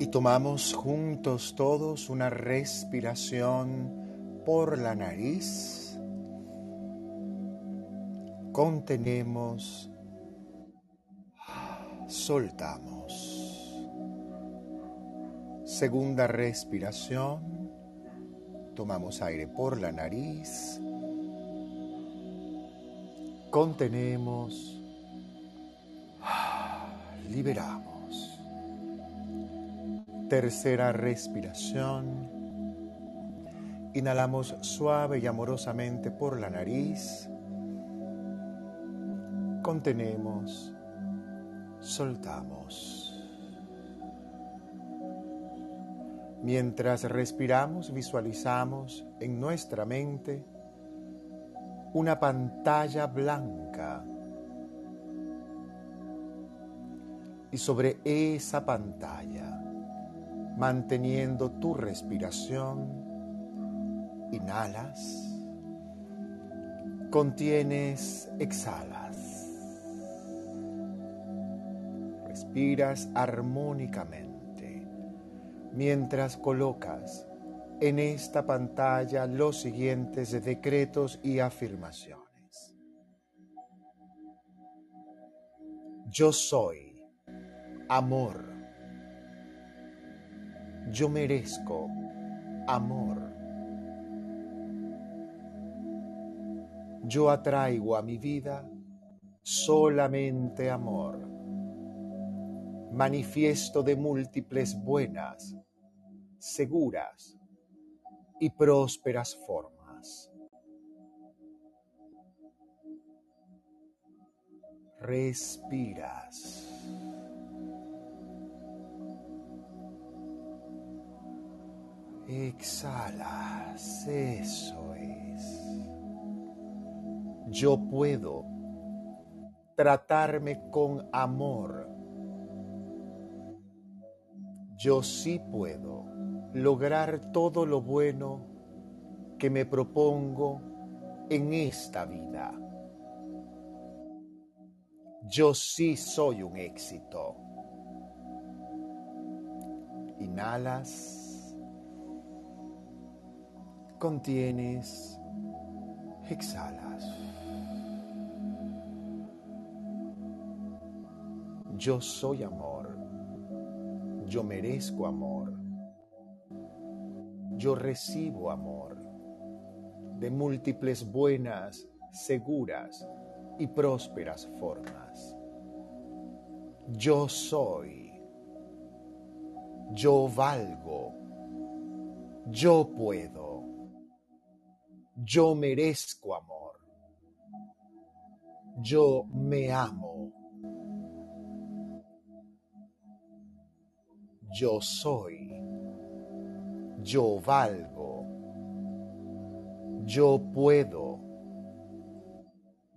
Y tomamos juntos todos una respiración por la nariz. Contenemos. Soltamos. Segunda respiración. Tomamos aire por la nariz. Contenemos. Liberamos. Tercera respiración. Inhalamos suave y amorosamente por la nariz. Contenemos. Soltamos. Mientras respiramos, visualizamos en nuestra mente una pantalla blanca. Y sobre esa pantalla manteniendo tu respiración. Inhalas, contienes, exhalas. Respiras armónicamente mientras colocas en esta pantalla los siguientes decretos y afirmaciones. Yo soy amor yo merezco amor. Yo atraigo a mi vida solamente amor. Manifiesto de múltiples buenas, seguras y prósperas formas. Respiras. Exhalas, eso es. Yo puedo tratarme con amor. Yo sí puedo lograr todo lo bueno que me propongo en esta vida. Yo sí soy un éxito. Inhalas contienes, exhalas. Yo soy amor. Yo merezco amor. Yo recibo amor de múltiples buenas, seguras y prósperas formas. Yo soy. Yo valgo. Yo puedo. Yo merezco amor. Yo me amo. Yo soy. Yo valgo. Yo puedo.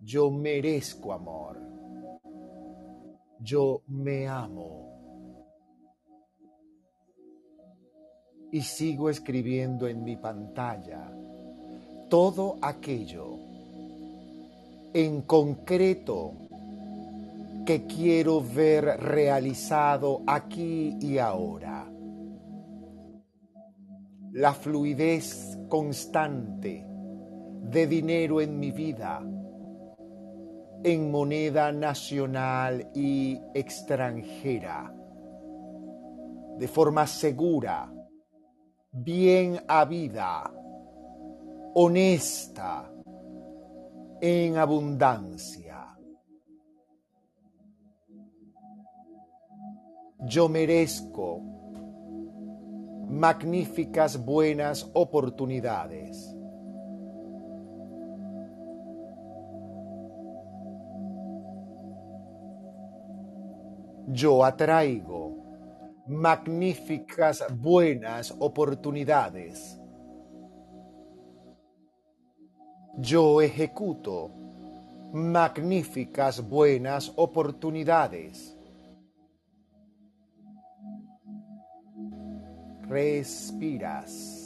Yo merezco amor. Yo me amo. Y sigo escribiendo en mi pantalla todo aquello en concreto que quiero ver realizado aquí y ahora. La fluidez constante de dinero en mi vida, en moneda nacional y extranjera, de forma segura, bien habida, honesta, en abundancia. Yo merezco magníficas buenas oportunidades. Yo atraigo magníficas buenas oportunidades. Yo ejecuto magníficas buenas oportunidades. Respiras.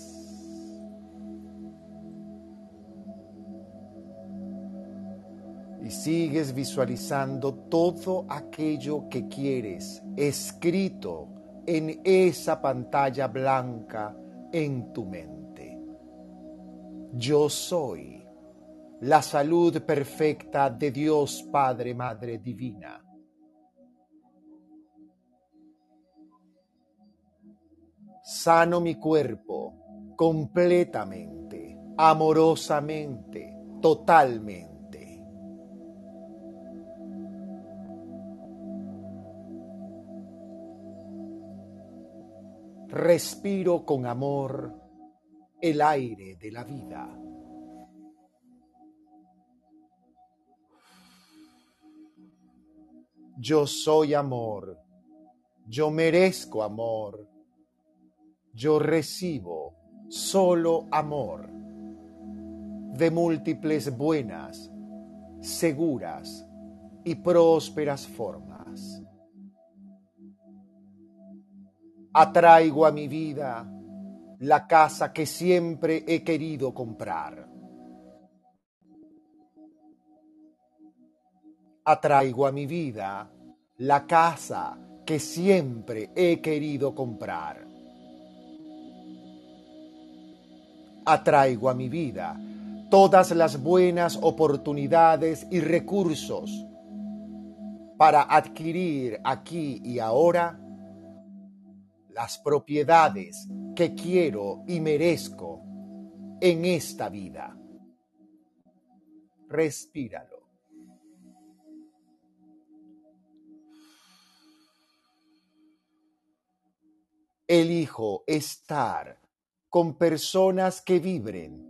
Y sigues visualizando todo aquello que quieres escrito en esa pantalla blanca en tu mente. Yo soy la salud perfecta de Dios Padre, Madre Divina. Sano mi cuerpo completamente, amorosamente, totalmente. Respiro con amor el aire de la vida. Yo soy amor, yo merezco amor, yo recibo solo amor de múltiples buenas, seguras y prósperas formas. Atraigo a mi vida la casa que siempre he querido comprar. Atraigo a mi vida la casa que siempre he querido comprar. Atraigo a mi vida todas las buenas oportunidades y recursos para adquirir aquí y ahora las propiedades que quiero y merezco en esta vida. Respíralo. Elijo estar con personas que vibren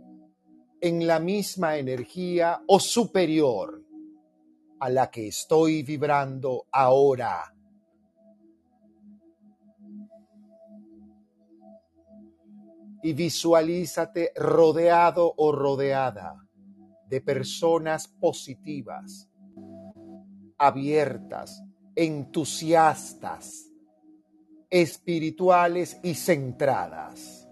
en la misma energía o superior a la que estoy vibrando ahora. Y visualízate rodeado o rodeada de personas positivas, abiertas, entusiastas espirituales y centradas.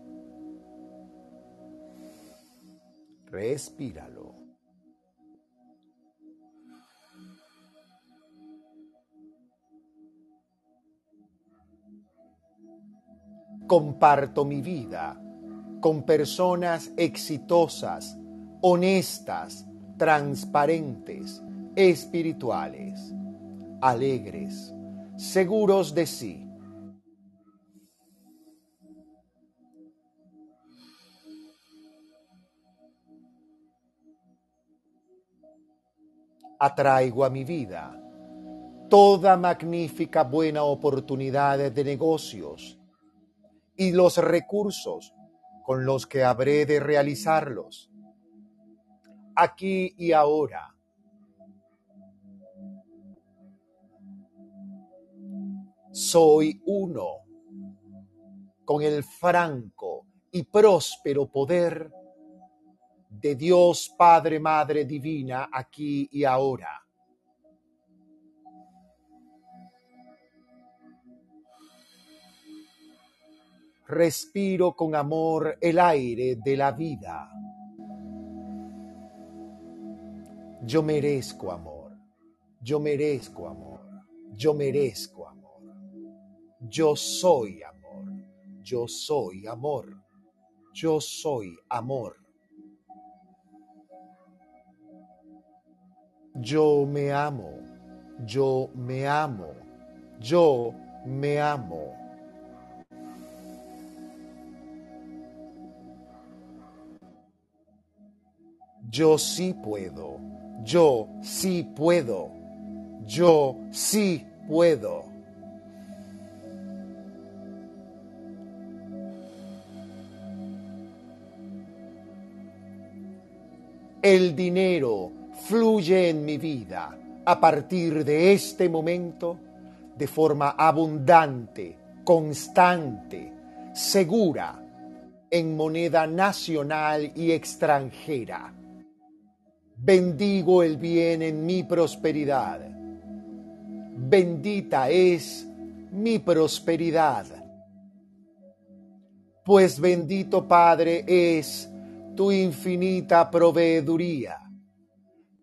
Respíralo. Comparto mi vida con personas exitosas, honestas, transparentes, espirituales, alegres, seguros de sí atraigo a mi vida toda magnífica buena oportunidad de negocios y los recursos con los que habré de realizarlos, aquí y ahora. Soy uno con el franco y próspero poder de Dios Padre, Madre Divina, aquí y ahora. Respiro con amor el aire de la vida. Yo merezco amor, yo merezco amor, yo merezco amor. Yo soy amor, yo soy amor, yo soy amor. Yo me amo, yo me amo, yo me amo. Yo sí puedo, yo sí puedo, yo sí puedo. El dinero fluye en mi vida a partir de este momento de forma abundante, constante, segura, en moneda nacional y extranjera. Bendigo el bien en mi prosperidad. Bendita es mi prosperidad. Pues bendito Padre es tu infinita proveeduría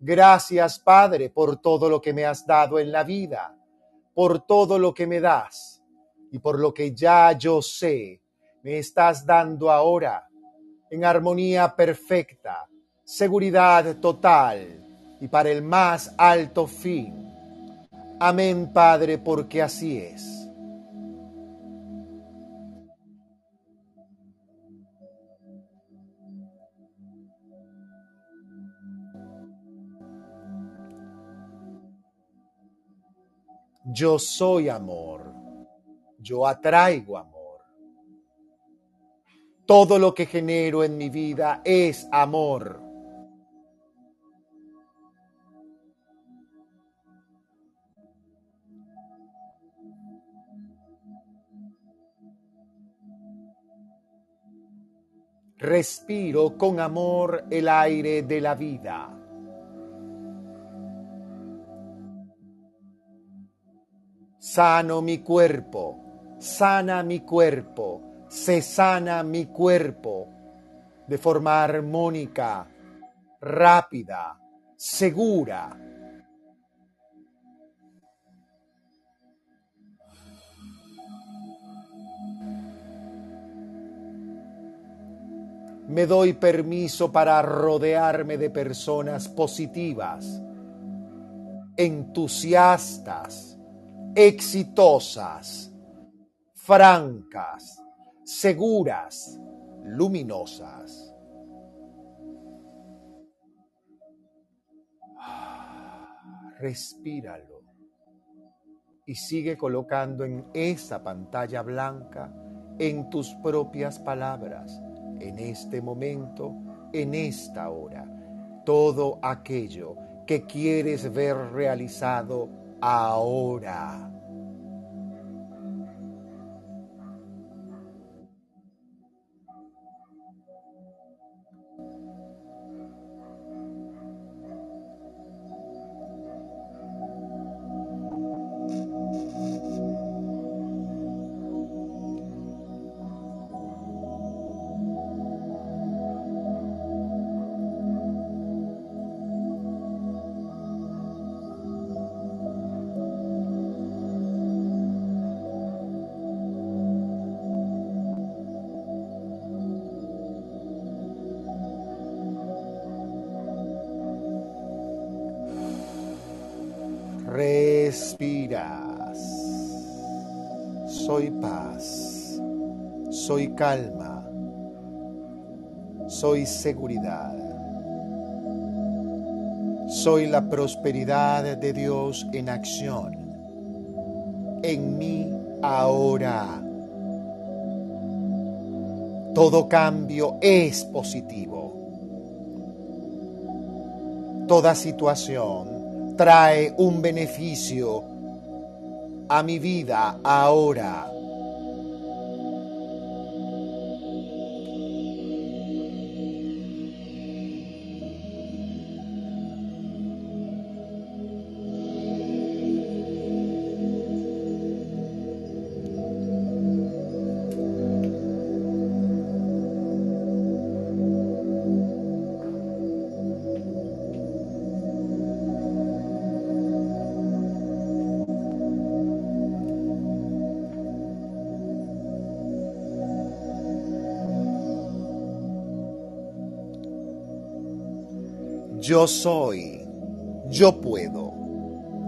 Gracias, Padre, por todo lo que me has dado en la vida, por todo lo que me das y por lo que ya yo sé, me estás dando ahora en armonía perfecta, seguridad total y para el más alto fin. Amén, Padre, porque así es. Yo soy amor. Yo atraigo amor. Todo lo que genero en mi vida es amor. Respiro con amor el aire de la vida. Sano mi cuerpo, sana mi cuerpo, se sana mi cuerpo de forma armónica, rápida, segura. Me doy permiso para rodearme de personas positivas, entusiastas, exitosas, francas, seguras, luminosas. Respíralo y sigue colocando en esa pantalla blanca, en tus propias palabras, en este momento, en esta hora, todo aquello que quieres ver realizado ahora. Seguridad. Soy la prosperidad de Dios en acción. En mí ahora. Todo cambio es positivo. Toda situación trae un beneficio a mi vida ahora. Yo soy, yo puedo,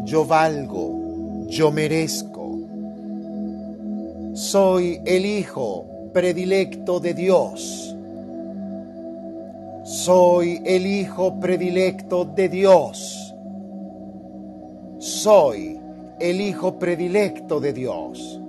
yo valgo, yo merezco. Soy el Hijo predilecto de Dios. Soy el Hijo predilecto de Dios. Soy el Hijo predilecto de Dios.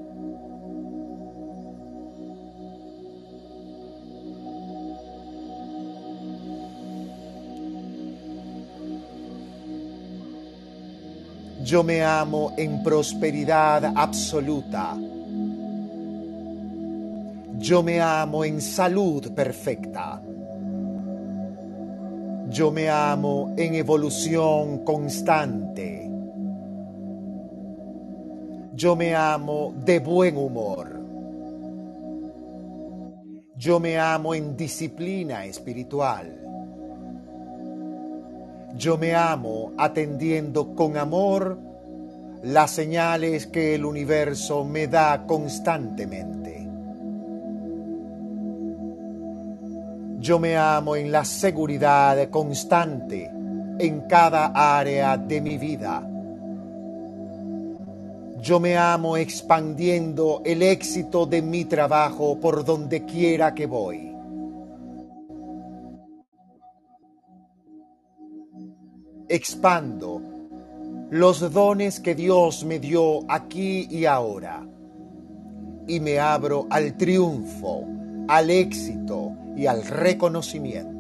Yo me amo en prosperidad absoluta. Yo me amo en salud perfecta. Yo me amo en evolución constante. Yo me amo de buen humor. Yo me amo en disciplina espiritual. Yo me amo atendiendo con amor las señales que el universo me da constantemente. Yo me amo en la seguridad constante en cada área de mi vida. Yo me amo expandiendo el éxito de mi trabajo por donde quiera que voy. Expando los dones que Dios me dio aquí y ahora y me abro al triunfo, al éxito y al reconocimiento.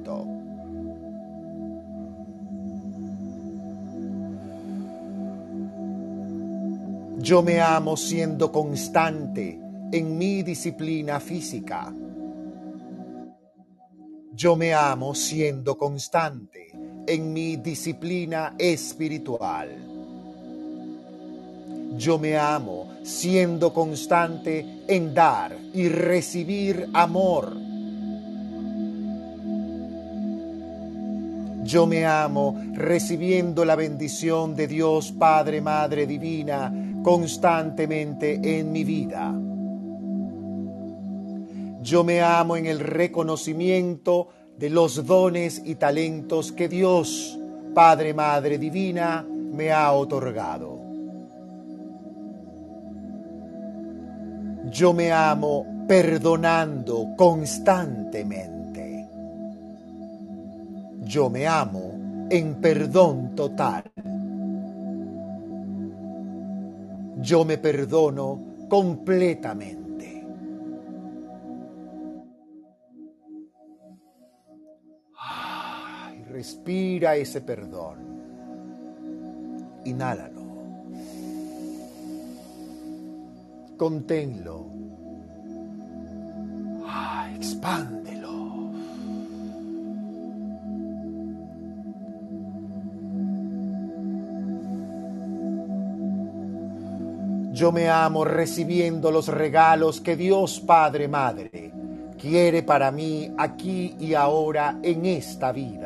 Yo me amo siendo constante en mi disciplina física. Yo me amo siendo constante en mi disciplina espiritual. Yo me amo siendo constante en dar y recibir amor. Yo me amo recibiendo la bendición de Dios Padre, Madre Divina constantemente en mi vida. Yo me amo en el reconocimiento de los dones y talentos que Dios, Padre, Madre Divina, me ha otorgado. Yo me amo perdonando constantemente. Yo me amo en perdón total. Yo me perdono completamente. Respira ese perdón. Inhálalo. Conténlo. Ah, expándelo. Yo me amo recibiendo los regalos que Dios Padre Madre quiere para mí aquí y ahora en esta vida.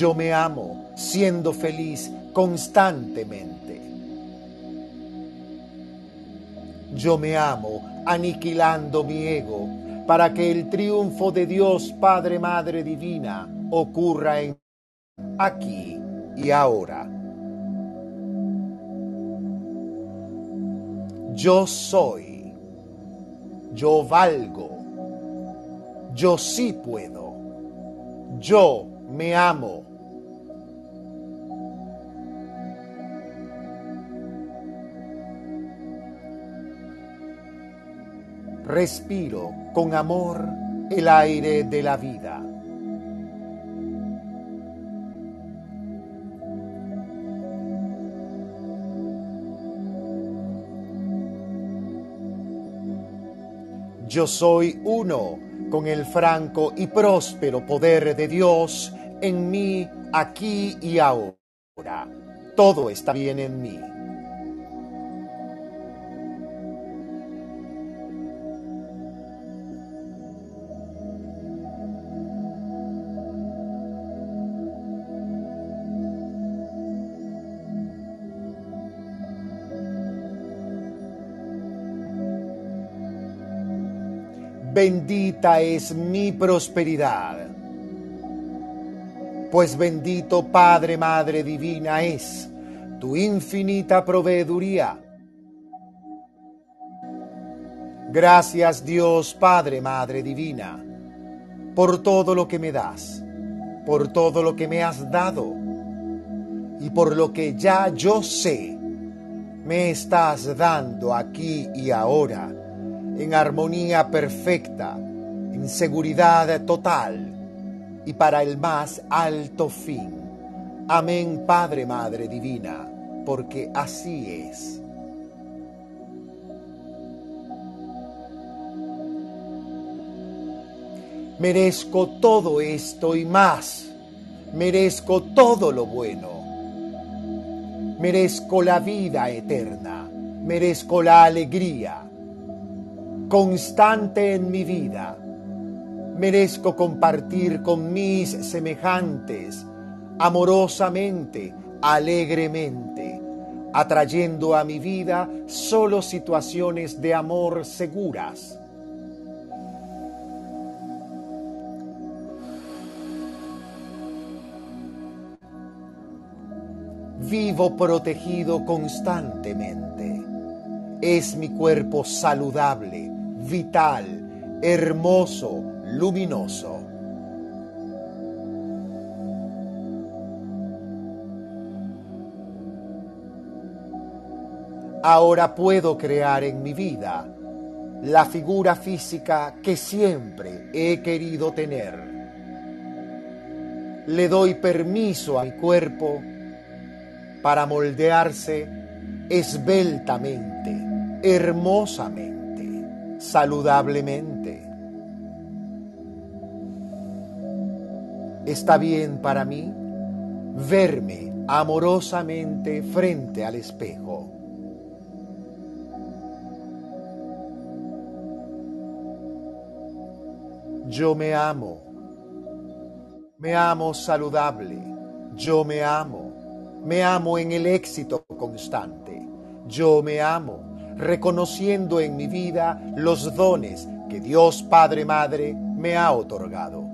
Yo me amo siendo feliz constantemente. Yo me amo aniquilando mi ego para que el triunfo de Dios Padre Madre Divina ocurra en aquí y ahora. Yo soy, yo valgo, yo sí puedo, yo me amo. Respiro con amor el aire de la vida. Yo soy uno con el franco y próspero poder de Dios en mí, aquí y ahora. Todo está bien en mí. Bendita es mi prosperidad pues bendito Padre, Madre Divina es tu infinita proveeduría. Gracias Dios, Padre, Madre Divina, por todo lo que me das, por todo lo que me has dado y por lo que ya yo sé me estás dando aquí y ahora, en armonía perfecta, en seguridad total y para el más alto fin. Amén, Padre, Madre Divina, porque así es. Merezco todo esto y más. Merezco todo lo bueno. Merezco la vida eterna. Merezco la alegría constante en mi vida merezco compartir con mis semejantes amorosamente, alegremente, atrayendo a mi vida solo situaciones de amor seguras. Vivo protegido constantemente. Es mi cuerpo saludable, vital, hermoso, luminoso. Ahora puedo crear en mi vida la figura física que siempre he querido tener. Le doy permiso a mi cuerpo para moldearse esbeltamente, hermosamente, saludablemente. Está bien para mí verme amorosamente frente al espejo. Yo me amo. Me amo saludable. Yo me amo. Me amo en el éxito constante. Yo me amo, reconociendo en mi vida los dones que Dios Padre Madre me ha otorgado.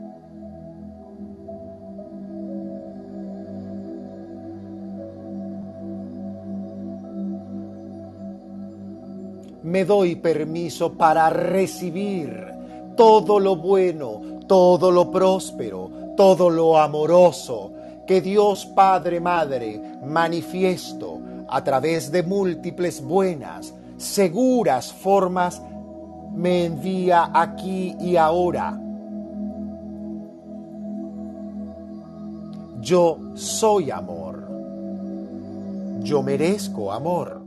Me doy permiso para recibir todo lo bueno, todo lo próspero, todo lo amoroso que Dios Padre Madre manifiesto a través de múltiples buenas, seguras formas me envía aquí y ahora. Yo soy amor. Yo merezco amor.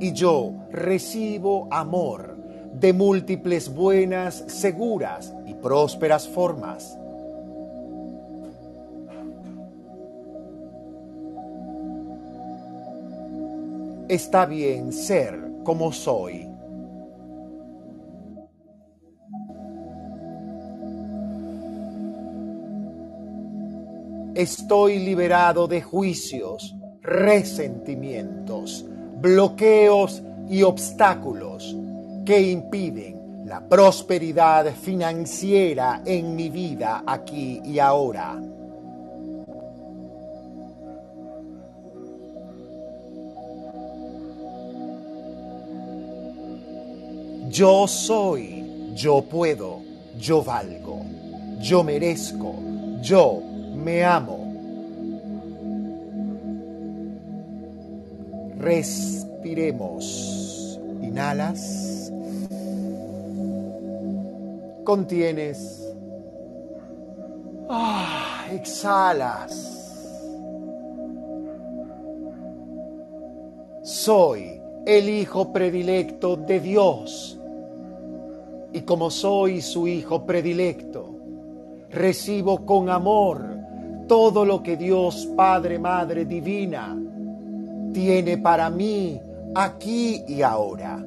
Y yo recibo amor de múltiples buenas, seguras y prósperas formas. Está bien ser como soy. Estoy liberado de juicios, resentimientos, bloqueos y obstáculos que impiden la prosperidad financiera en mi vida aquí y ahora. Yo soy, yo puedo, yo valgo, yo merezco, yo me amo. Respiremos. Inhalas contienes. Ah, exhalas. Soy el hijo predilecto de Dios. Y como soy su hijo predilecto, recibo con amor todo lo que Dios Padre, Madre Divina tiene para mí aquí y ahora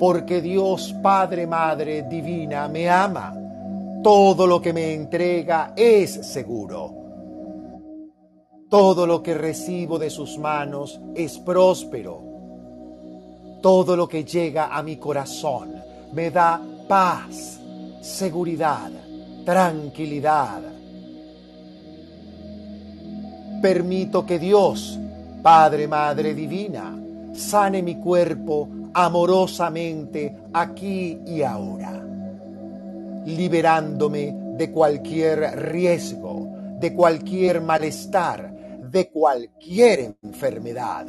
porque Dios Padre, Madre Divina me ama. Todo lo que me entrega es seguro. Todo lo que recibo de sus manos es próspero. Todo lo que llega a mi corazón me da paz, seguridad, tranquilidad. Permito que Dios, Padre, Madre Divina, sane mi cuerpo amorosamente aquí y ahora, liberándome de cualquier riesgo, de cualquier malestar, de cualquier enfermedad.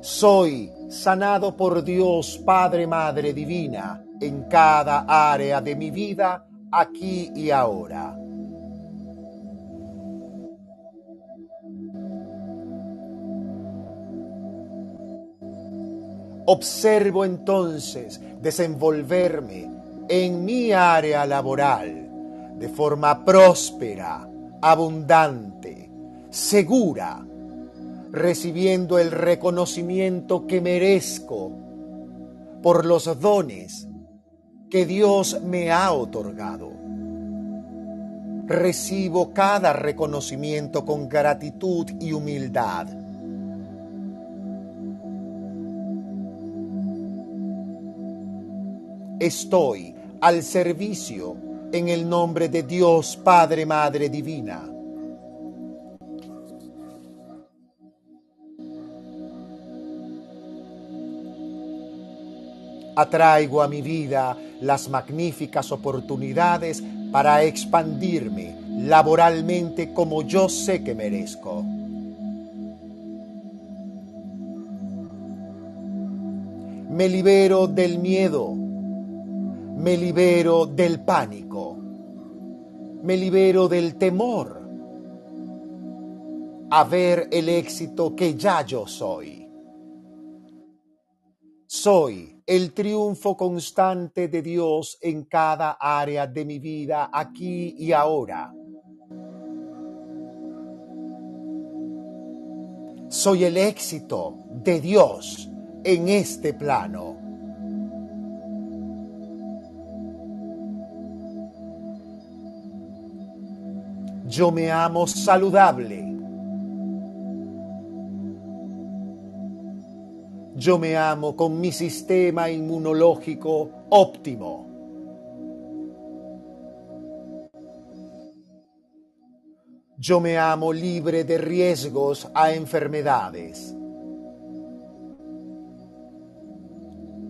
Soy sanado por Dios Padre Madre Divina en cada área de mi vida, aquí y ahora. Observo entonces desenvolverme en mi área laboral de forma próspera, abundante, segura, recibiendo el reconocimiento que merezco por los dones que Dios me ha otorgado. Recibo cada reconocimiento con gratitud y humildad. Estoy al servicio en el nombre de Dios Padre Madre Divina. Atraigo a mi vida las magníficas oportunidades para expandirme laboralmente como yo sé que merezco. Me libero del miedo, me libero del pánico, me libero del temor a ver el éxito que ya yo soy. Soy el triunfo constante de Dios en cada área de mi vida, aquí y ahora. Soy el éxito de Dios en este plano. Yo me amo saludable. Yo me amo con mi sistema inmunológico óptimo. Yo me amo libre de riesgos a enfermedades.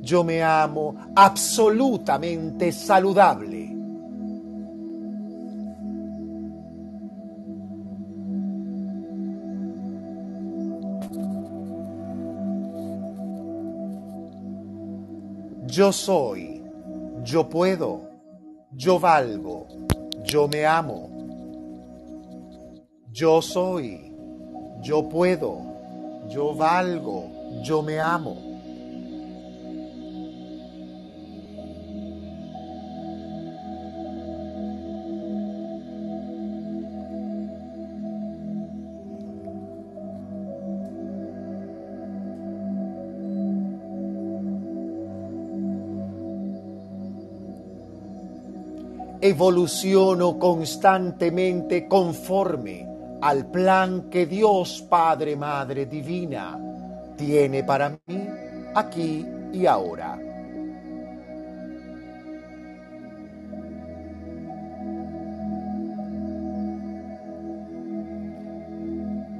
Yo me amo absolutamente saludable. Yo soy, yo puedo, yo valgo, yo me amo. Yo soy, yo puedo, yo valgo, yo me amo. Evoluciono constantemente conforme al plan que Dios Padre Madre Divina tiene para mí aquí y ahora.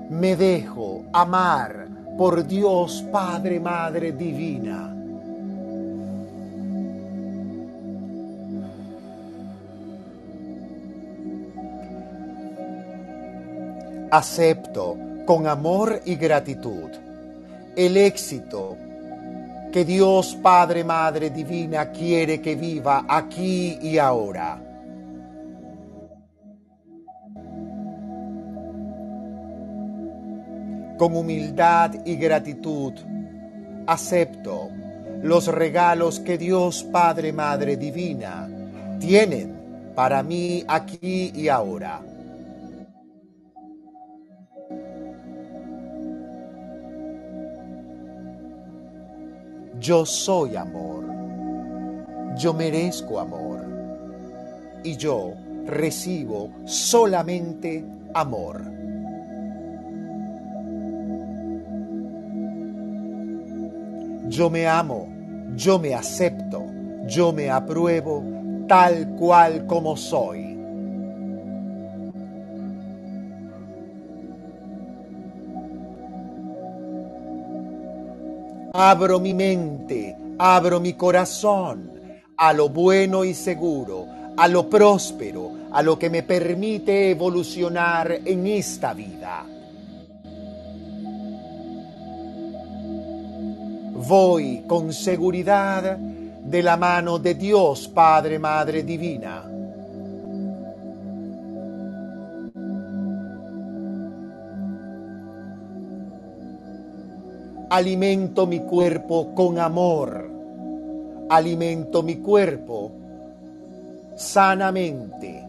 Me dejo amar por Dios Padre Madre Divina acepto con amor y gratitud el éxito que Dios Padre Madre Divina quiere que viva aquí y ahora. Con humildad y gratitud acepto los regalos que Dios Padre Madre Divina tienen para mí aquí y ahora. Yo soy amor. Yo merezco amor. Y yo recibo solamente amor. Yo me amo, yo me acepto, yo me apruebo tal cual como soy. Abro mi mente, abro mi corazón a lo bueno y seguro, a lo próspero, a lo que me permite evolucionar en esta vida. Voy con seguridad de la mano de Dios Padre Madre Divina Alimento mi cuerpo con amor. Alimento mi cuerpo sanamente.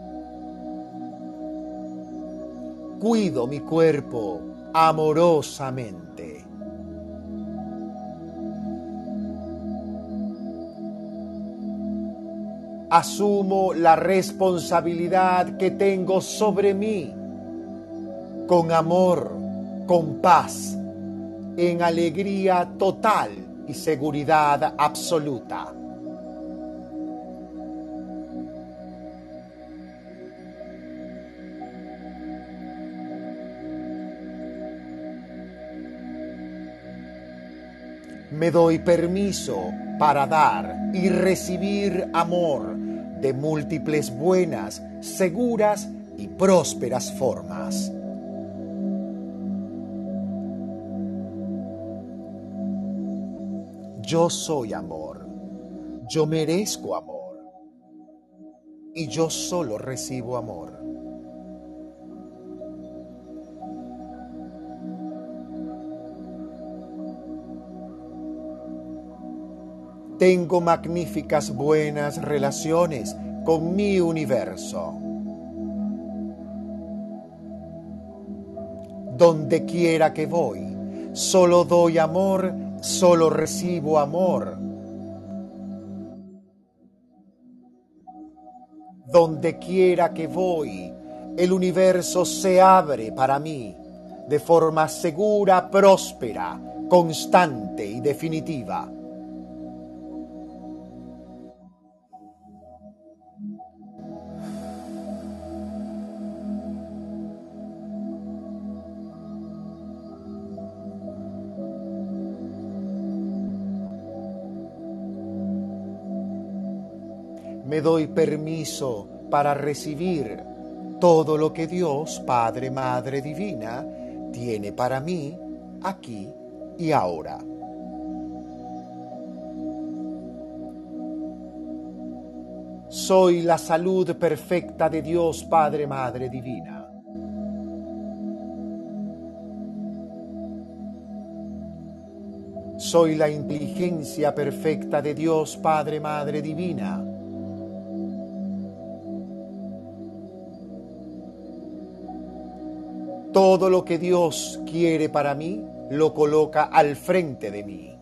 Cuido mi cuerpo amorosamente. Asumo la responsabilidad que tengo sobre mí con amor, con paz, en alegría total y seguridad absoluta. me doy permiso para dar y recibir amor de múltiples buenas, seguras y prósperas formas. Yo soy amor, yo merezco amor y yo solo recibo amor. Tengo magníficas buenas relaciones con mi universo. Donde quiera que voy, solo doy amor, solo recibo amor. Donde quiera que voy, el universo se abre para mí de forma segura, próspera, constante y definitiva. Me doy permiso para recibir todo lo que Dios, Padre, Madre Divina, tiene para mí aquí y ahora. Soy la salud perfecta de Dios, Padre, Madre Divina. Soy la inteligencia perfecta de Dios, Padre, Madre Divina. Todo lo que Dios quiere para mí lo coloca al frente de mí.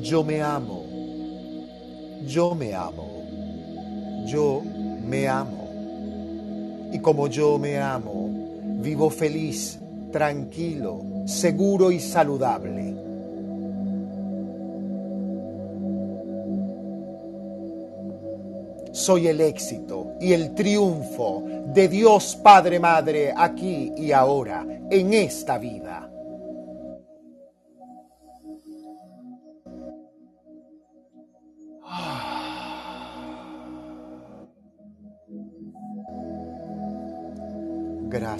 Yo me amo. Yo me amo. Yo me amo. Y como yo me amo, vivo feliz, tranquilo, seguro y saludable. Soy el éxito y el triunfo de Dios Padre Madre aquí y ahora, en esta vida.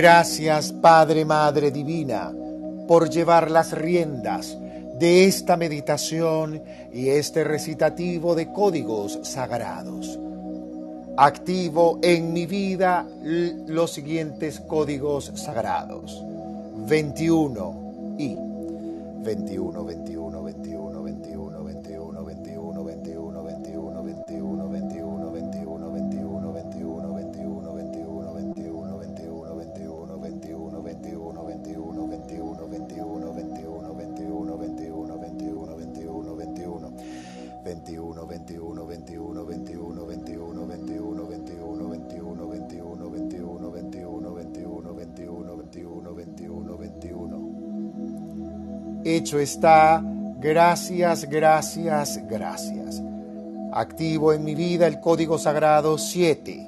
Gracias Padre, Madre Divina, por llevar las riendas de esta meditación y este recitativo de códigos sagrados. Activo en mi vida los siguientes códigos sagrados. 21 y 21, 21, 21, 21, 21, 21, Hecho está. Gracias, gracias, gracias. Activo en mi vida el código sagrado 7.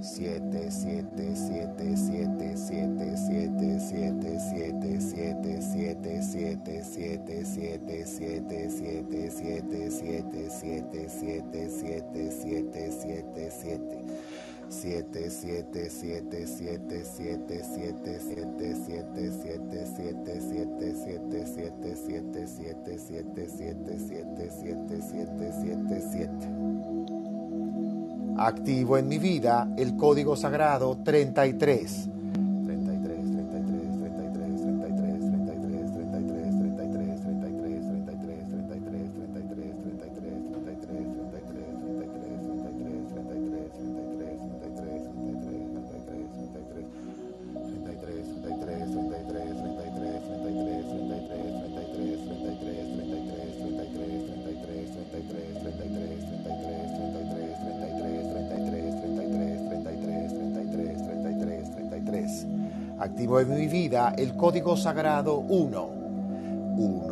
7, 7, 7, 7, 7, 7, 7, 7, 7, 7, 7, 7, 7, 7, 7, 7, 7, 7, 7, 7, 7, 7, 7. 7, 7, 7, 7, 7, 7, 7, 7, 7, 7, 7, 7, 7, 7, 7, 7, 7, 7, 7, 7, 7, 7, 7. Activo en mi vida el código sagrado 33. Vida el código sagrado 1. 1.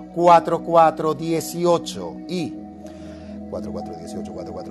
4418 y 4418 4418 4418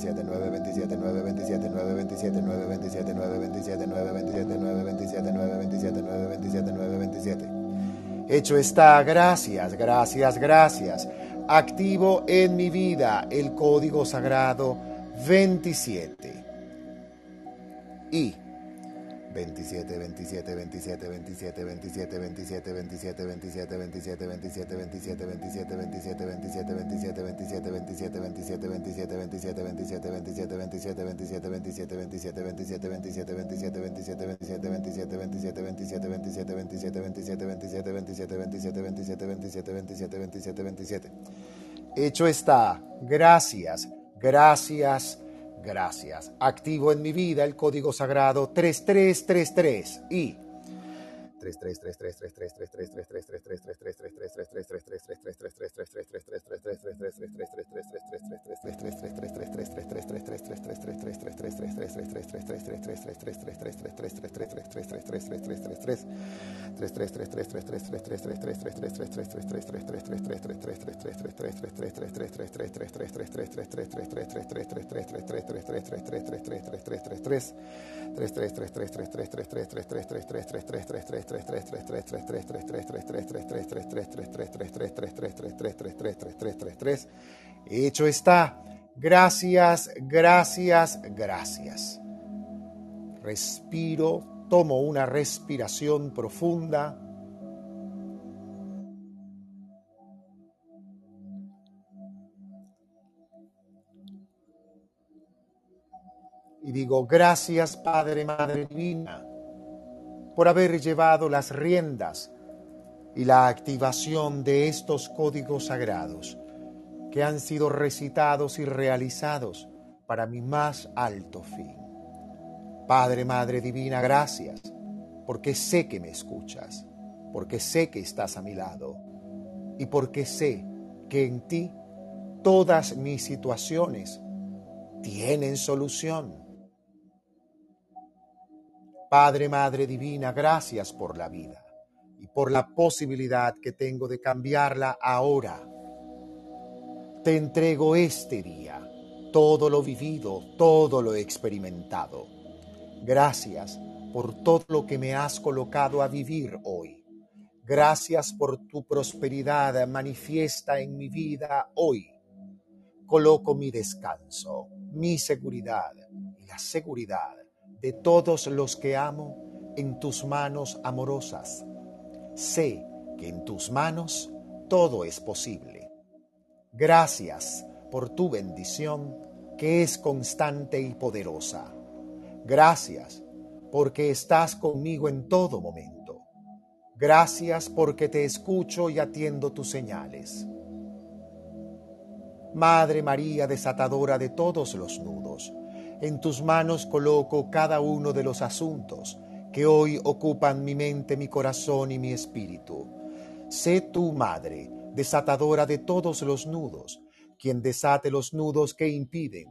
27 9 27 9 27 9 27 9 27 9 27 9 27 9 27 9 27 9 27 9 27 Hecho está, gracias, gracias, gracias. Activo en mi vida el código sagrado 27. Y 27, 27, 27, 27, 27, 27, 27, 27, 27, 27, 27, 27, 27, 27, 27, 27, 27, 27, 27, 27, 27, 27, 27, 27, 27, 27, 27, 27, 27, 27, 27, 27, 27, 27, 27, 27, 27, 27, 27, 27, 27, 27, 27, 27, 27, 27, 27, 27, 27. Hecho está. Gracias. Gracias. Activo en mi vida el código sagrado 3333 y tres Hecho está. Gracias, gracias, gracias. Respiro, tomo una respiración profunda. Y digo, gracias Padre, Madre Divina, por haber llevado las riendas y la activación de estos códigos sagrados que han sido recitados y realizados para mi más alto fin. Padre, Madre Divina, gracias, porque sé que me escuchas, porque sé que estás a mi lado y porque sé que en ti todas mis situaciones tienen solución. Padre, Madre Divina, gracias por la vida y por la posibilidad que tengo de cambiarla ahora te entrego este día, todo lo vivido, todo lo experimentado. Gracias por todo lo que me has colocado a vivir hoy. Gracias por tu prosperidad manifiesta en mi vida hoy. Coloco mi descanso, mi seguridad y la seguridad de todos los que amo en tus manos amorosas. Sé que en tus manos todo es posible Gracias por tu bendición que es constante y poderosa. Gracias porque estás conmigo en todo momento. Gracias porque te escucho y atiendo tus señales. Madre María, desatadora de todos los nudos, en tus manos coloco cada uno de los asuntos que hoy ocupan mi mente, mi corazón y mi espíritu. Sé tu madre, desatadora de todos los nudos, quien desate los nudos que impiden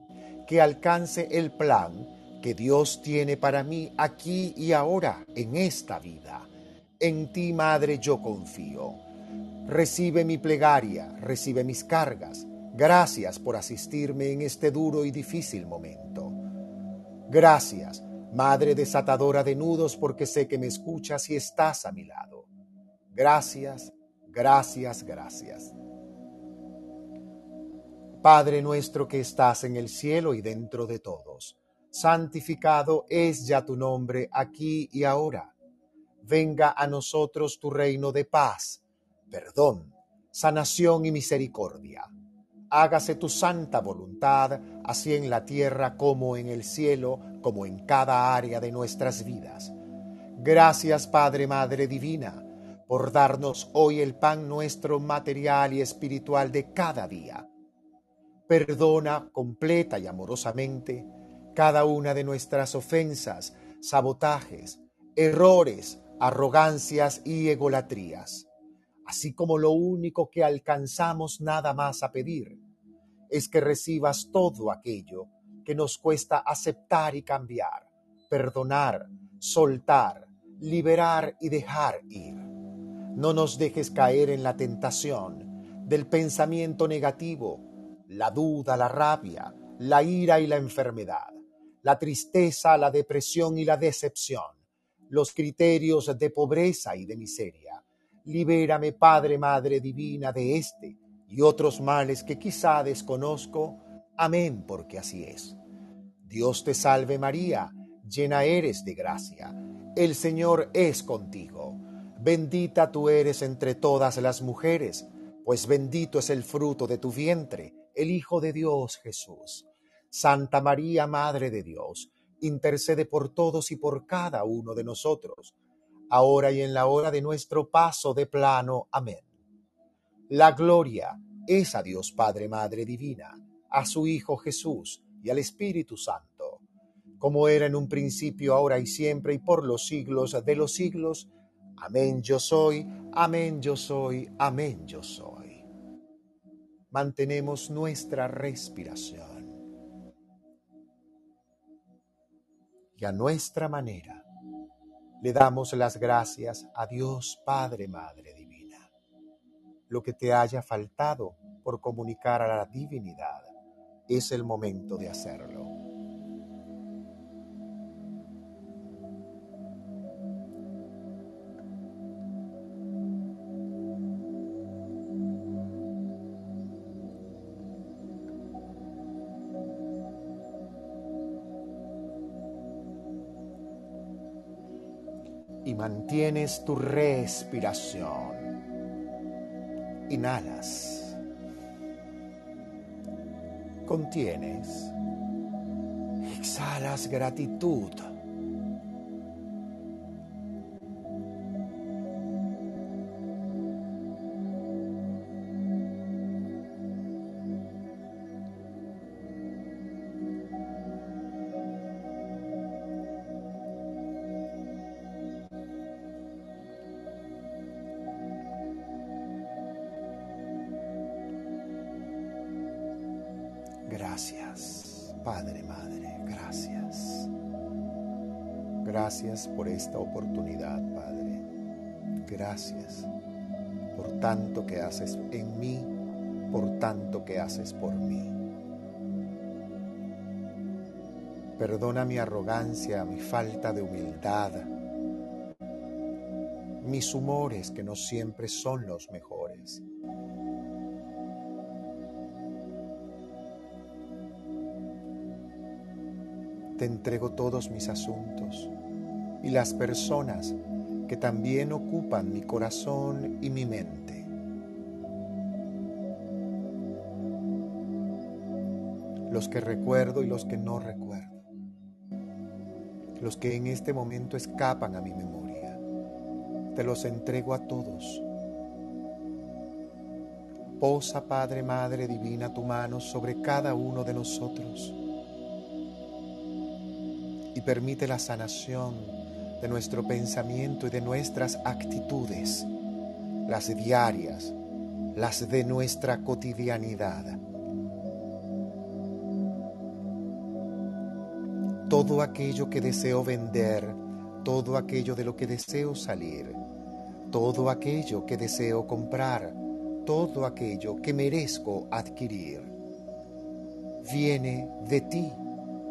que alcance el plan que Dios tiene para mí aquí y ahora en esta vida. En ti, Madre, yo confío. Recibe mi plegaria, recibe mis cargas. Gracias por asistirme en este duro y difícil momento. Gracias, Madre desatadora de nudos, porque sé que me escuchas y estás a mi lado. Gracias, Gracias, gracias. Padre nuestro que estás en el cielo y dentro de todos, santificado es ya tu nombre aquí y ahora. Venga a nosotros tu reino de paz, perdón, sanación y misericordia. Hágase tu santa voluntad, así en la tierra como en el cielo, como en cada área de nuestras vidas. Gracias Padre, Madre Divina por darnos hoy el pan nuestro material y espiritual de cada día. Perdona completa y amorosamente cada una de nuestras ofensas, sabotajes, errores, arrogancias y egolatrías, así como lo único que alcanzamos nada más a pedir es que recibas todo aquello que nos cuesta aceptar y cambiar, perdonar, soltar, liberar y dejar ir. No nos dejes caer en la tentación del pensamiento negativo, la duda, la rabia, la ira y la enfermedad, la tristeza, la depresión y la decepción, los criterios de pobreza y de miseria. Libérame, Padre, Madre Divina, de este y otros males que quizá desconozco. Amén, porque así es. Dios te salve María, llena eres de gracia. El Señor es contigo Bendita tú eres entre todas las mujeres, pues bendito es el fruto de tu vientre, el Hijo de Dios Jesús. Santa María, Madre de Dios, intercede por todos y por cada uno de nosotros, ahora y en la hora de nuestro paso de plano. Amén. La gloria es a Dios Padre, Madre Divina, a su Hijo Jesús y al Espíritu Santo, como era en un principio, ahora y siempre, y por los siglos de los siglos. Amén yo soy, amén yo soy, amén yo soy. Mantenemos nuestra respiración. y a nuestra manera le damos las gracias a Dios Padre, Madre Divina. Lo que te haya faltado por comunicar a la divinidad, es el momento de hacerlo. Y mantienes tu respiración. Inhalas. Contienes. Exhalas gratitud. Por esta oportunidad, Padre. Gracias por tanto que haces en mí, por tanto que haces por mí. Perdona mi arrogancia, mi falta de humildad, mis humores que no siempre son los mejores. te entrego todos mis asuntos y las personas que también ocupan mi corazón y mi mente. Los que recuerdo y los que no recuerdo. Los que en este momento escapan a mi memoria. Te los entrego a todos. Posa, Padre, Madre Divina, tu mano sobre cada uno de nosotros y permite la sanación de nuestro pensamiento y de nuestras actitudes, las diarias, las de nuestra cotidianidad. Todo aquello que deseo vender, todo aquello de lo que deseo salir, todo aquello que deseo comprar, todo aquello que merezco adquirir, viene de ti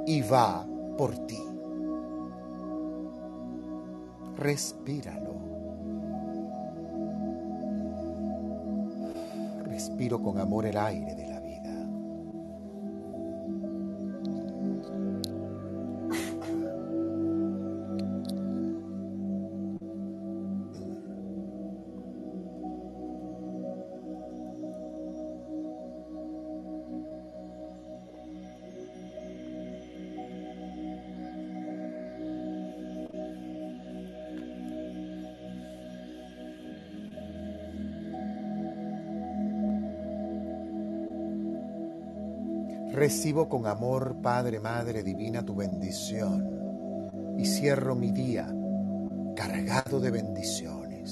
y va por ti respíralo. Respiro con amor el aire de Recibo con amor, Padre, Madre Divina, tu bendición y cierro mi día cargado de bendiciones.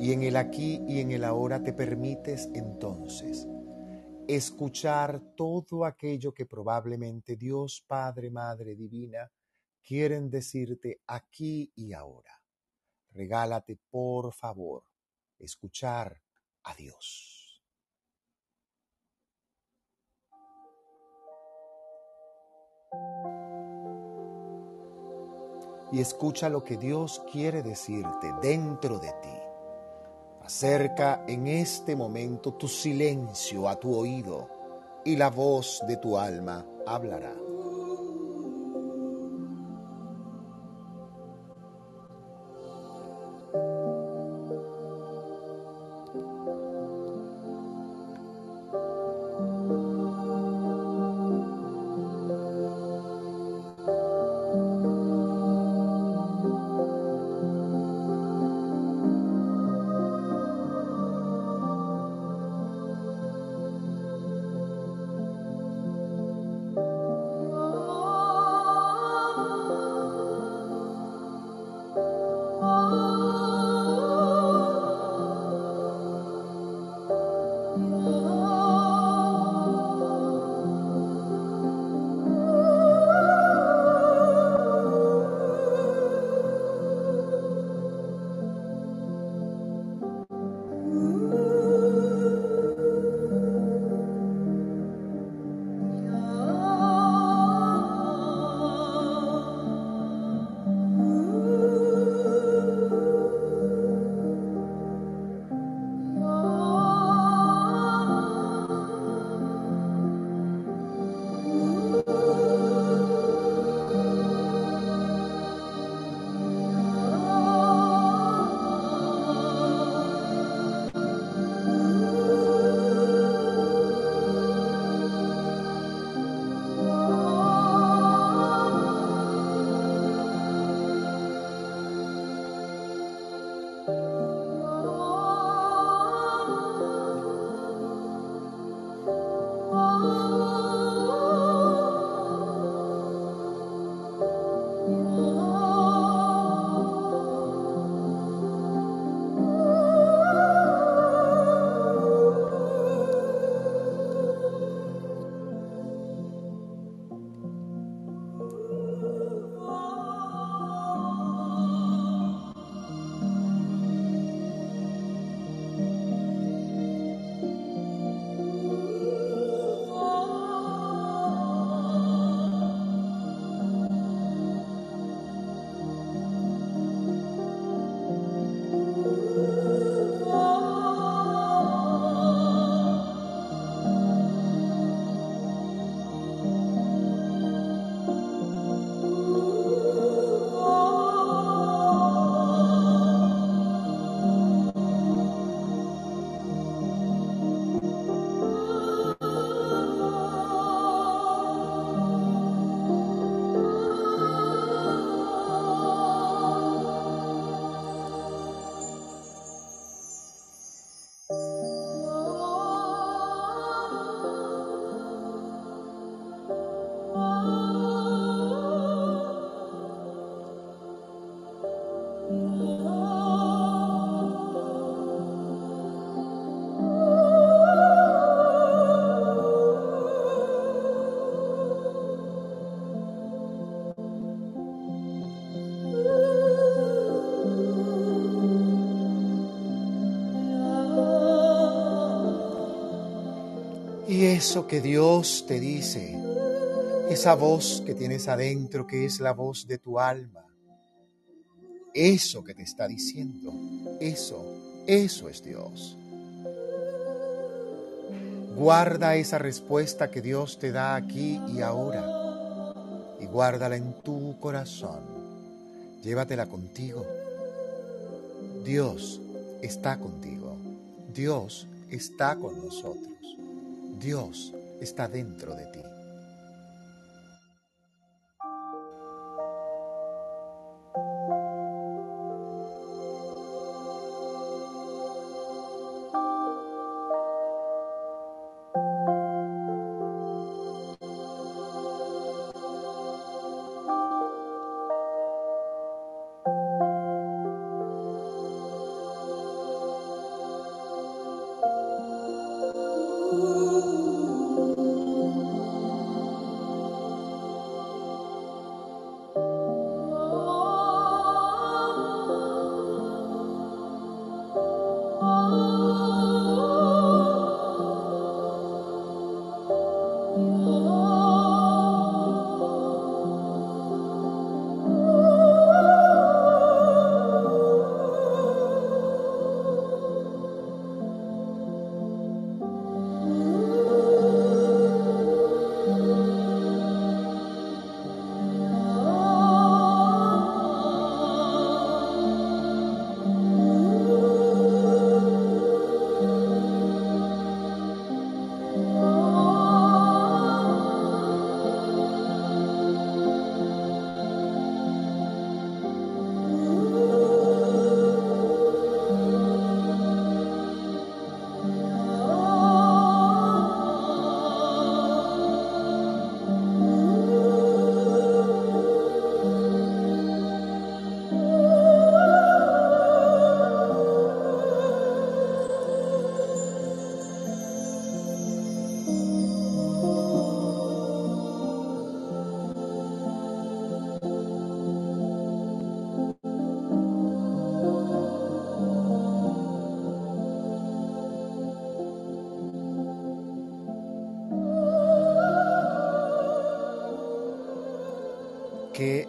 Y en el aquí y en el ahora te permites entonces escuchar todo aquello que probablemente Dios Padre, Madre Divina quieren decirte aquí y ahora. Regálate, por favor, escuchar a Dios. Y escucha lo que Dios quiere decirte dentro de ti. Acerca en este momento tu silencio a tu oído y la voz de tu alma hablará. Eso que Dios te dice, esa voz que tienes adentro, que es la voz de tu alma, eso que te está diciendo, eso, eso es Dios. Guarda esa respuesta que Dios te da aquí y ahora y guárdala en tu corazón. Llévatela contigo. Dios está contigo. Dios está con nosotros. Dios está dentro de ti.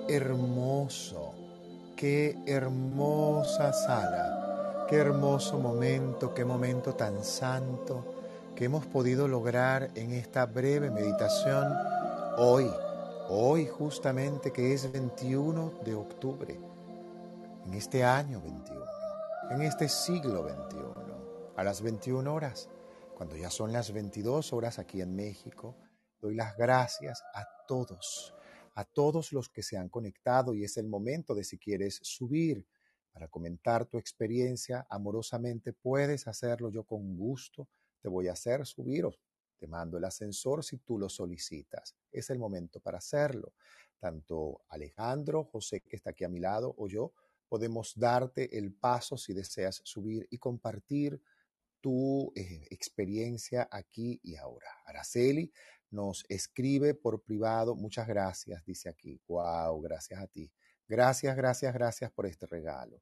Hermoso, qué hermosa sala, qué hermoso momento, qué momento tan santo que hemos podido lograr en esta breve meditación hoy, hoy justamente que es 21 de octubre, en este año 21, en este siglo 21, a las 21 horas, cuando ya son las 22 horas aquí en México, doy las gracias a todos a todos los que se han conectado y es el momento de si quieres subir para comentar tu experiencia amorosamente, puedes hacerlo yo con gusto, te voy a hacer subir o te mando el ascensor si tú lo solicitas. Es el momento para hacerlo. Tanto Alejandro, José que está aquí a mi lado o yo podemos darte el paso si deseas subir y compartir tu eh, experiencia aquí y ahora. Araceli nos escribe por privado. Muchas gracias, dice aquí. Wow, gracias a ti. Gracias, gracias, gracias por este regalo.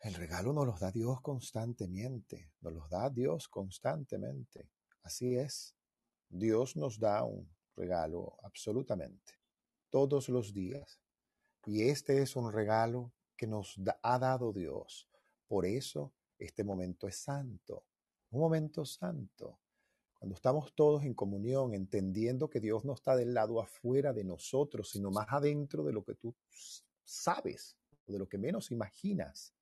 El regalo nos los da Dios constantemente, nos los da Dios constantemente. Así es. Dios nos da un regalo absolutamente, todos los días. Y este es un regalo que nos ha dado Dios. Por eso este momento es santo, un momento santo. Cuando estamos todos en comunión, entendiendo que Dios no está del lado afuera de nosotros, sino más adentro de lo que tú sabes, de lo que menos imaginas.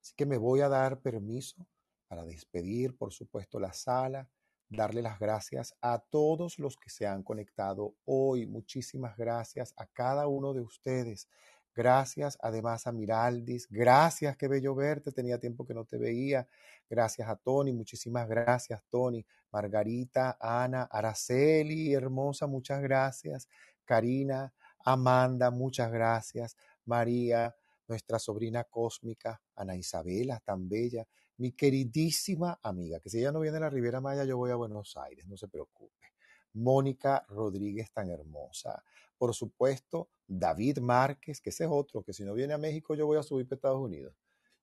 Así que me voy a dar permiso para despedir, por supuesto, la sala, darle las gracias a todos los que se han conectado hoy. Muchísimas gracias a cada uno de ustedes. Gracias además a Miraldis. Gracias, qué bello verte. Tenía tiempo que no te veía. Gracias a Tony. Muchísimas gracias, Tony. Margarita, Ana, Araceli, hermosa, muchas gracias. Karina, Amanda, muchas gracias. María, nuestra sobrina cósmica, Ana Isabela, tan bella. Mi queridísima amiga, que si ella no viene a la Riviera Maya, yo voy a Buenos Aires, no se preocupe. Mónica Rodríguez, tan hermosa. Por supuesto, David Márquez, que ese es otro, que si no viene a México yo voy a subir para Estados Unidos.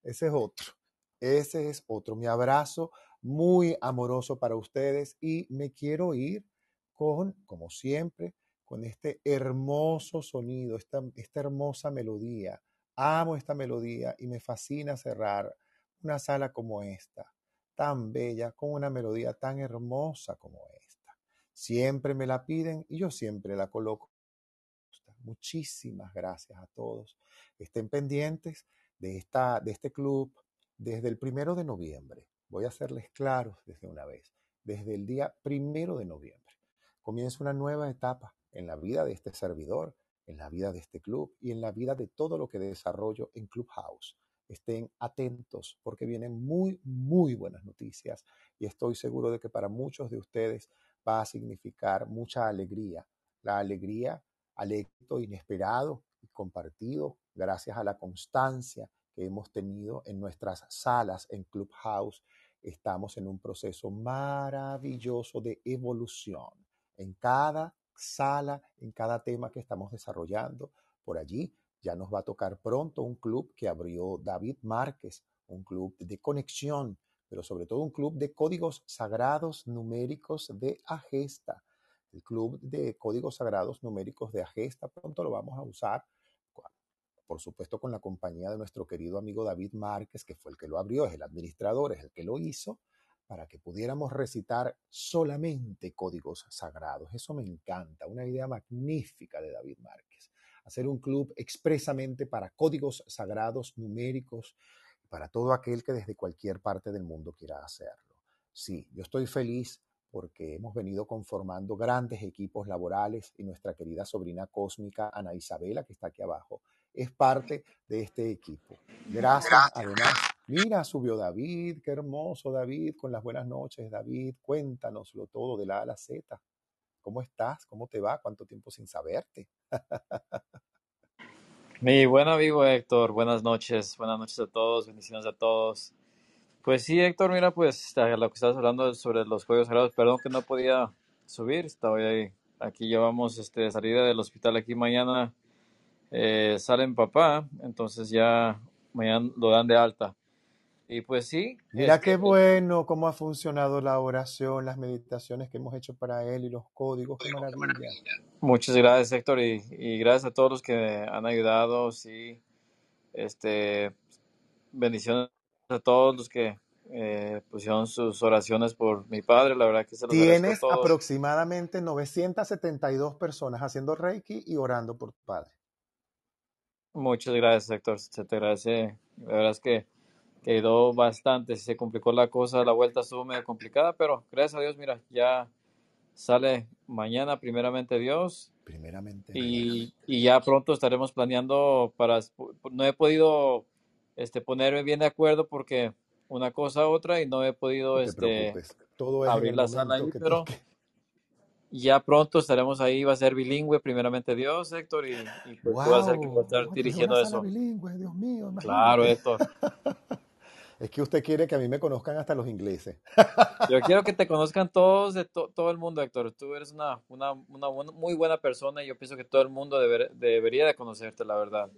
Ese es otro. Ese es otro. Mi abrazo muy amoroso para ustedes y me quiero ir con, como siempre, con este hermoso sonido, esta, esta hermosa melodía. Amo esta melodía y me fascina cerrar una sala como esta, tan bella, con una melodía tan hermosa como esta. Siempre me la piden y yo siempre la coloco. Muchísimas gracias a todos. Estén pendientes de, esta, de este club desde el primero de noviembre. Voy a hacerles claros desde una vez. Desde el día primero de noviembre comienza una nueva etapa en la vida de este servidor, en la vida de este club y en la vida de todo lo que desarrollo en Clubhouse. Estén atentos porque vienen muy, muy buenas noticias y estoy seguro de que para muchos de ustedes va a significar mucha alegría. La alegría al éxito inesperado y compartido gracias a la constancia que hemos tenido en nuestras salas en Clubhouse. Estamos en un proceso maravilloso de evolución en cada sala, en cada tema que estamos desarrollando. Por allí ya nos va a tocar pronto un club que abrió David Márquez, un club de conexión, pero sobre todo un club de códigos sagrados numéricos de Agesta. El club de códigos sagrados numéricos de Agesta pronto lo vamos a usar, por supuesto con la compañía de nuestro querido amigo David Márquez, que fue el que lo abrió, es el administrador, es el que lo hizo, para que pudiéramos recitar solamente códigos sagrados. Eso me encanta, una idea magnífica de David Márquez. Hacer un club expresamente para códigos sagrados numéricos, para todo aquel que desde cualquier parte del mundo quiera hacerlo. Sí, yo estoy feliz porque hemos venido conformando grandes equipos laborales y nuestra querida sobrina cósmica Ana Isabela, que está aquí abajo, es parte de este equipo. Gracias, además. Mira, subió David, qué hermoso David, con las buenas noches, David, cuéntanoslo todo de la A a la Z. ¿Cómo estás? ¿Cómo te va? ¿Cuánto tiempo sin saberte? Mi buen amigo Héctor, buenas noches, buenas noches a todos, bendiciones a todos. Pues sí, Héctor, mira, pues lo que estabas hablando sobre los juegos sagrados, perdón que no podía subir, estaba ahí, aquí llevamos este, salida del hospital aquí mañana eh, sale mi papá, entonces ya mañana lo dan de alta. Y pues sí. Mira qué bueno cómo ha funcionado la oración, las meditaciones que hemos hecho para él y los códigos, qué maravilla. Muchas gracias, Héctor, y, gracias a todos los que han ayudado, sí. Este, bendiciones a todos los que eh, pusieron sus oraciones por mi padre, la verdad que se los Tienes aproximadamente 972 personas haciendo Reiki y orando por tu padre. Muchas gracias, Héctor. Se te agradece. La verdad es que quedó bastante. Se complicó la cosa, la vuelta estuvo medio complicada, pero gracias a Dios, mira, ya sale mañana, primeramente Dios. Primeramente. Y, y ya pronto estaremos planeando para. No he podido este, ponerme bien de acuerdo porque una cosa otra y no he podido este, Todo abrir la sala ahí, pero ya pronto estaremos ahí, va a ser bilingüe, primeramente Dios, Héctor, y, y pues tú vas a estar dirigiendo eso. bilingüe, Dios mío. Claro, Héctor. es que usted quiere que a mí me conozcan hasta los ingleses. Yo quiero que te conozcan todos de todo el mundo, Héctor. Tú eres una, una, una muy buena persona y yo pienso que todo el mundo debería de conocerte, la verdad.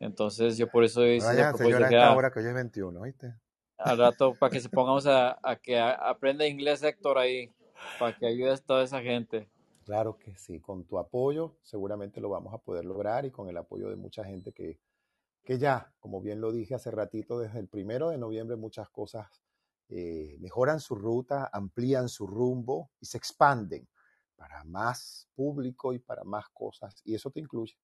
Entonces, yo por eso hice Vaya, señora, que, ahora que hoy es 21, ¿viste? Al rato, para que se pongamos a, a que aprenda inglés, Héctor, ahí para que ayudes a toda esa gente. Claro que sí, con tu apoyo seguramente lo vamos a poder lograr y con el apoyo de mucha gente que, que ya, como bien lo dije hace ratito, desde el primero de noviembre muchas cosas eh, mejoran su ruta, amplían su rumbo y se expanden para más público y para más cosas. Y eso te incluye.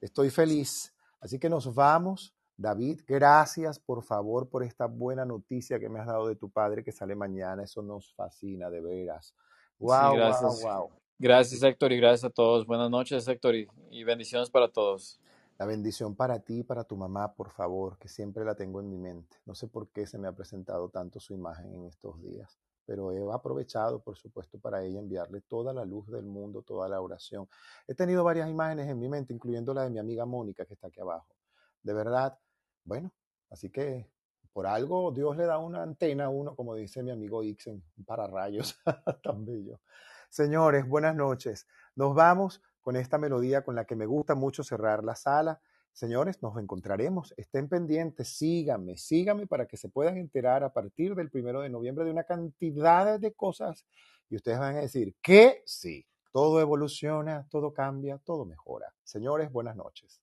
Estoy feliz. Así que nos vamos David, gracias por favor por esta buena noticia que me has dado de tu padre que sale mañana. Eso nos fascina, de veras. Wow, gracias. wow, wow. Gracias, Héctor, y gracias a todos. Buenas noches, Héctor, y, bendiciones para todos. La bendición para ti y para tu mamá, por favor, que siempre la tengo en mi mente. No sé por qué se me ha presentado tanto su imagen en estos días, pero he aprovechado, por supuesto, para ella enviarle toda la luz del mundo, toda la oración. He tenido varias imágenes en mi mente, incluyendo la de mi amiga Mónica, que está aquí abajo. De verdad, bueno, así que por algo Dios le da una antena a uno, como dice mi amigo Ixen, para rayos, tan bello. Señores, buenas noches. Nos vamos con esta melodía con la que me gusta mucho cerrar la sala. Señores, nos encontraremos. Estén pendientes, síganme, síganme para que se puedan enterar a partir del primero de noviembre de una cantidad de cosas y ustedes van a decir que sí, todo evoluciona, todo cambia, todo mejora. Señores, buenas noches.